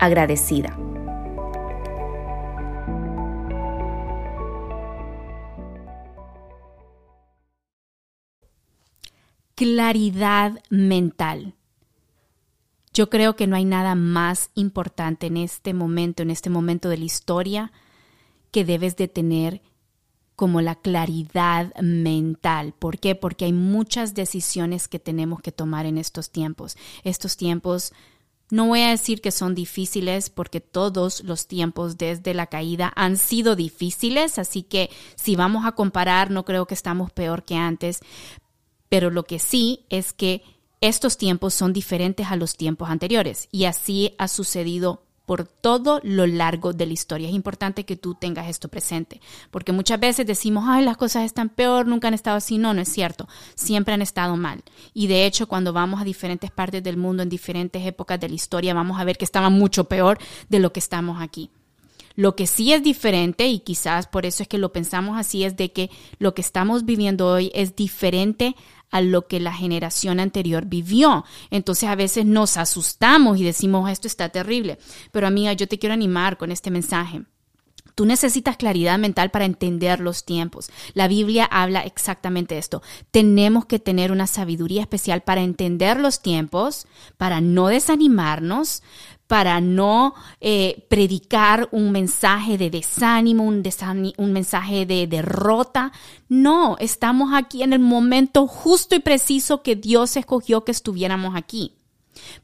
agradecida. Claridad mental. Yo creo que no hay nada más importante en este momento, en este momento de la historia, que debes de tener como la claridad mental. ¿Por qué? Porque hay muchas decisiones que tenemos que tomar en estos tiempos. Estos tiempos no voy a decir que son difíciles porque todos los tiempos desde la caída han sido difíciles, así que si vamos a comparar no creo que estamos peor que antes, pero lo que sí es que estos tiempos son diferentes a los tiempos anteriores y así ha sucedido por todo lo largo de la historia. Es importante que tú tengas esto presente, porque muchas veces decimos, ay, las cosas están peor, nunca han estado así. No, no es cierto, siempre han estado mal. Y de hecho, cuando vamos a diferentes partes del mundo, en diferentes épocas de la historia, vamos a ver que estaban mucho peor de lo que estamos aquí. Lo que sí es diferente, y quizás por eso es que lo pensamos así, es de que lo que estamos viviendo hoy es diferente a lo que la generación anterior vivió. Entonces a veces nos asustamos y decimos, esto está terrible. Pero amiga, yo te quiero animar con este mensaje. Tú necesitas claridad mental para entender los tiempos. La Biblia habla exactamente esto. Tenemos que tener una sabiduría especial para entender los tiempos, para no desanimarnos, para no eh, predicar un mensaje de desánimo, un, un mensaje de derrota. No, estamos aquí en el momento justo y preciso que Dios escogió que estuviéramos aquí.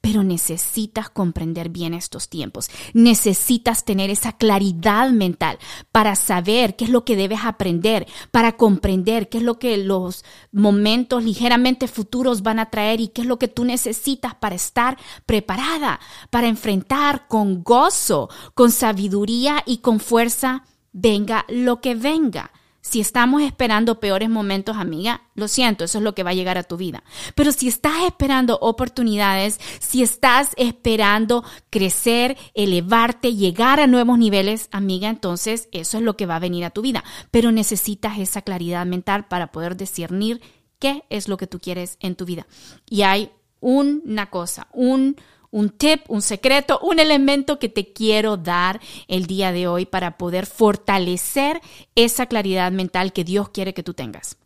Pero necesitas comprender bien estos tiempos. Necesitas tener esa claridad mental para saber qué es lo que debes aprender, para comprender qué es lo que los momentos ligeramente futuros van a traer y qué es lo que tú necesitas para estar preparada, para enfrentar con gozo, con sabiduría y con fuerza, venga lo que venga. Si estamos esperando peores momentos, amiga, lo siento, eso es lo que va a llegar a tu vida. Pero si estás esperando oportunidades, si estás esperando crecer, elevarte, llegar a nuevos niveles, amiga, entonces eso es lo que va a venir a tu vida. Pero necesitas esa claridad mental para poder discernir qué es lo que tú quieres en tu vida. Y hay una cosa, un un tip, un secreto, un elemento que te quiero dar el día de hoy para poder fortalecer esa claridad mental que Dios quiere que tú tengas.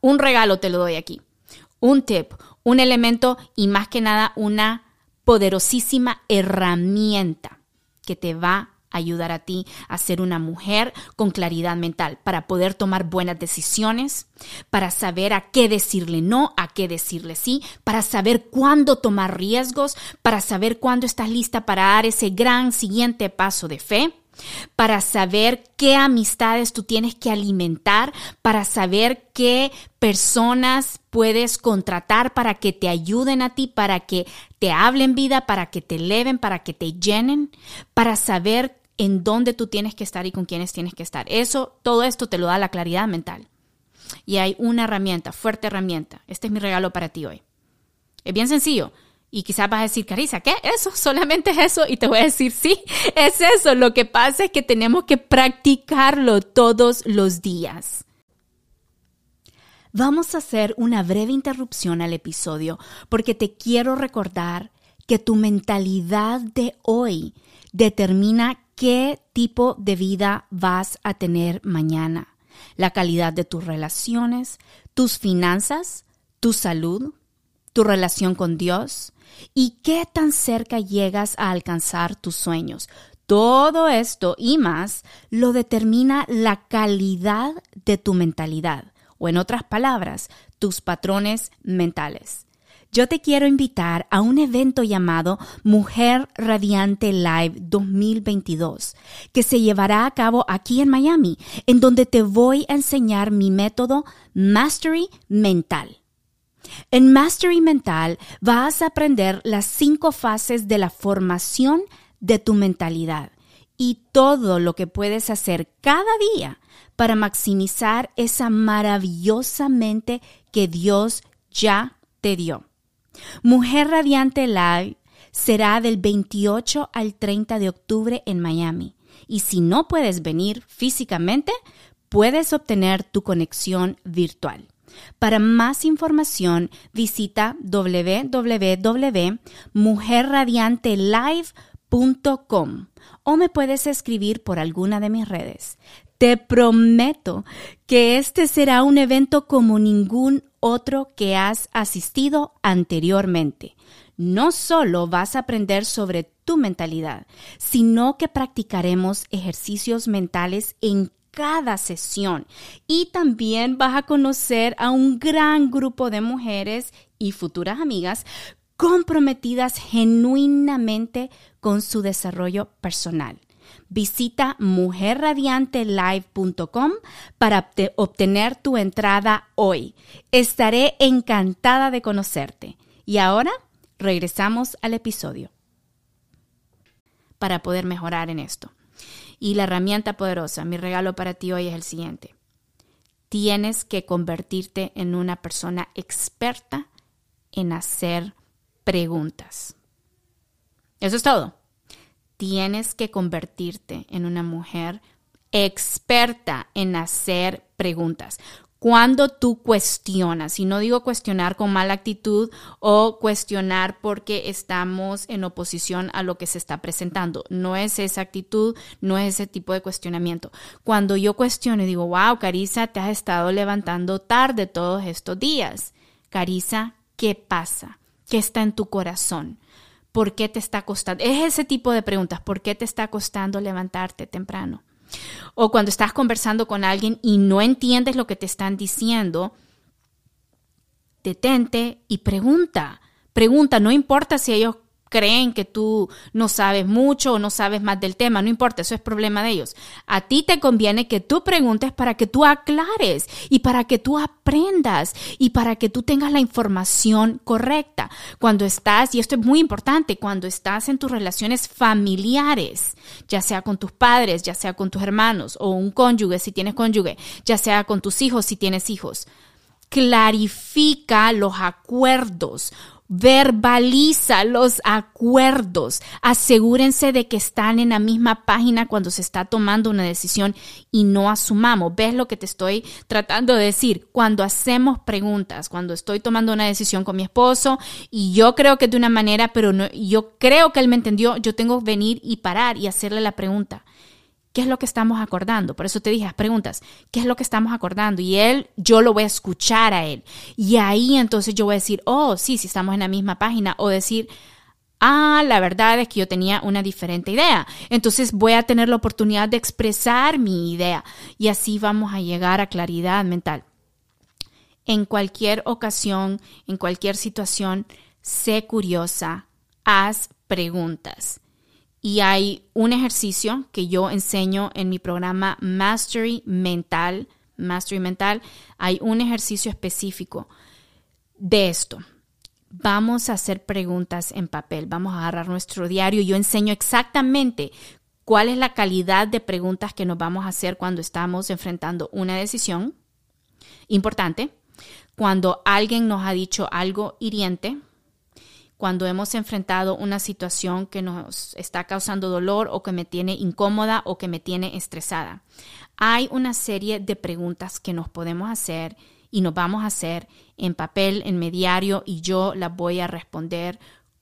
Un regalo te lo doy aquí. Un tip, un elemento y más que nada una poderosísima herramienta que te va ayudar a ti a ser una mujer con claridad mental, para poder tomar buenas decisiones, para saber a qué decirle no, a qué decirle sí, para saber cuándo tomar riesgos, para saber cuándo estás lista para dar ese gran siguiente paso de fe para saber qué amistades tú tienes que alimentar, para saber qué personas puedes contratar para que te ayuden a ti, para que te hablen vida, para que te eleven, para que te llenen, para saber en dónde tú tienes que estar y con quiénes tienes que estar. Eso, todo esto te lo da la claridad mental. Y hay una herramienta, fuerte herramienta. Este es mi regalo para ti hoy. Es bien sencillo. Y quizás vas a decir, Carisa, ¿qué? ¿Eso? ¿Solamente es eso? Y te voy a decir, sí, es eso. Lo que pasa es que tenemos que practicarlo todos los días. Vamos a hacer una breve interrupción al episodio porque te quiero recordar que tu mentalidad de hoy determina qué tipo de vida vas a tener mañana, la calidad de tus relaciones, tus finanzas, tu salud, tu relación con Dios y qué tan cerca llegas a alcanzar tus sueños. Todo esto y más lo determina la calidad de tu mentalidad, o en otras palabras, tus patrones mentales. Yo te quiero invitar a un evento llamado Mujer Radiante Live 2022, que se llevará a cabo aquí en Miami, en donde te voy a enseñar mi método Mastery Mental. En Mastery Mental vas a aprender las cinco fases de la formación de tu mentalidad y todo lo que puedes hacer cada día para maximizar esa maravillosa mente que Dios ya te dio. Mujer Radiante Live será del 28 al 30 de octubre en Miami. Y si no puedes venir físicamente, puedes obtener tu conexión virtual. Para más información, visita www.mujerradiantelive.com o me puedes escribir por alguna de mis redes. Te prometo que este será un evento como ningún otro que has asistido anteriormente. No solo vas a aprender sobre tu mentalidad, sino que practicaremos ejercicios mentales en cada sesión y también vas a conocer a un gran grupo de mujeres y futuras amigas comprometidas genuinamente con su desarrollo personal. Visita mujerradiantelive.com para obtener tu entrada hoy. Estaré encantada de conocerte. Y ahora regresamos al episodio para poder mejorar en esto. Y la herramienta poderosa, mi regalo para ti hoy es el siguiente. Tienes que convertirte en una persona experta en hacer preguntas. Eso es todo. Tienes que convertirte en una mujer experta en hacer preguntas cuando tú cuestionas, y no digo cuestionar con mala actitud o cuestionar porque estamos en oposición a lo que se está presentando, no es esa actitud, no es ese tipo de cuestionamiento. Cuando yo cuestiono y digo, wow, Carisa, te has estado levantando tarde todos estos días. Carisa, ¿qué pasa? ¿Qué está en tu corazón? ¿Por qué te está costando? Es ese tipo de preguntas, ¿por qué te está costando levantarte temprano? O cuando estás conversando con alguien y no entiendes lo que te están diciendo, detente y pregunta. Pregunta, no importa si ellos creen que tú no sabes mucho o no sabes más del tema, no importa, eso es problema de ellos. A ti te conviene que tú preguntes para que tú aclares y para que tú aprendas y para que tú tengas la información correcta. Cuando estás, y esto es muy importante, cuando estás en tus relaciones familiares, ya sea con tus padres, ya sea con tus hermanos o un cónyuge si tienes cónyuge, ya sea con tus hijos si tienes hijos, clarifica los acuerdos verbaliza los acuerdos, asegúrense de que están en la misma página cuando se está tomando una decisión y no asumamos. ¿Ves lo que te estoy tratando de decir? Cuando hacemos preguntas, cuando estoy tomando una decisión con mi esposo y yo creo que de una manera, pero no, yo creo que él me entendió, yo tengo que venir y parar y hacerle la pregunta. ¿Qué es lo que estamos acordando? Por eso te dije, preguntas, ¿qué es lo que estamos acordando? Y él, yo lo voy a escuchar a él. Y ahí entonces yo voy a decir, oh, sí, sí estamos en la misma página. O decir, ah, la verdad es que yo tenía una diferente idea. Entonces voy a tener la oportunidad de expresar mi idea. Y así vamos a llegar a claridad mental. En cualquier ocasión, en cualquier situación, sé curiosa, haz preguntas. Y hay un ejercicio que yo enseño en mi programa Mastery Mental. Mastery Mental. Hay un ejercicio específico de esto. Vamos a hacer preguntas en papel. Vamos a agarrar nuestro diario. Yo enseño exactamente cuál es la calidad de preguntas que nos vamos a hacer cuando estamos enfrentando una decisión importante, cuando alguien nos ha dicho algo hiriente, cuando hemos enfrentado una situación que nos está causando dolor o que me tiene incómoda o que me tiene estresada. Hay una serie de preguntas que nos podemos hacer y nos vamos a hacer en papel, en mi diario y yo las voy a responder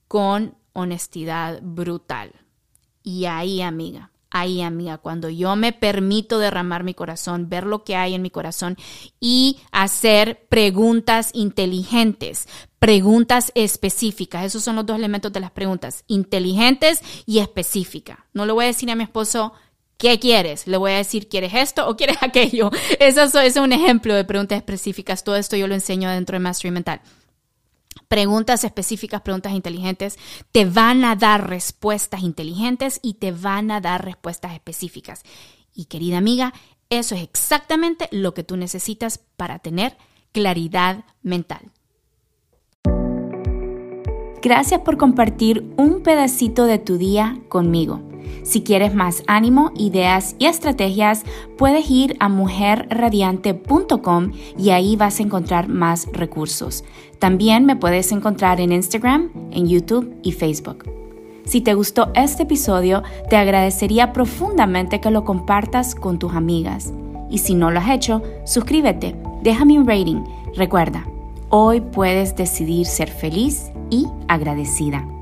con honestidad brutal. Y ahí, amiga, ahí, amiga, cuando yo me permito derramar mi corazón, ver lo que hay en mi corazón y hacer preguntas inteligentes, preguntas específicas. Esos son los dos elementos de las preguntas, inteligentes y específicas. No le voy a decir a mi esposo, ¿Qué quieres? Le voy a decir, ¿quieres esto o quieres aquello? Eso, es un ejemplo de preguntas específicas. Todo esto yo lo enseño dentro de Mastery Mental. Preguntas específicas, preguntas inteligentes, te van a dar respuestas inteligentes y te van a dar respuestas específicas. Y querida amiga, eso es exactamente lo que tú necesitas para tener claridad mental. Gracias por compartir un pedacito de tu día conmigo. Si quieres más ánimo, ideas y estrategias, puedes ir a mujerradiante.com y ahí vas a encontrar más recursos. También me puedes encontrar en Instagram, en YouTube y Facebook. Si te gustó este episodio, te agradecería profundamente que lo compartas con tus amigas. Y si no lo has hecho, suscríbete, déjame un rating. Recuerda, hoy puedes decidir ser feliz y agradecida.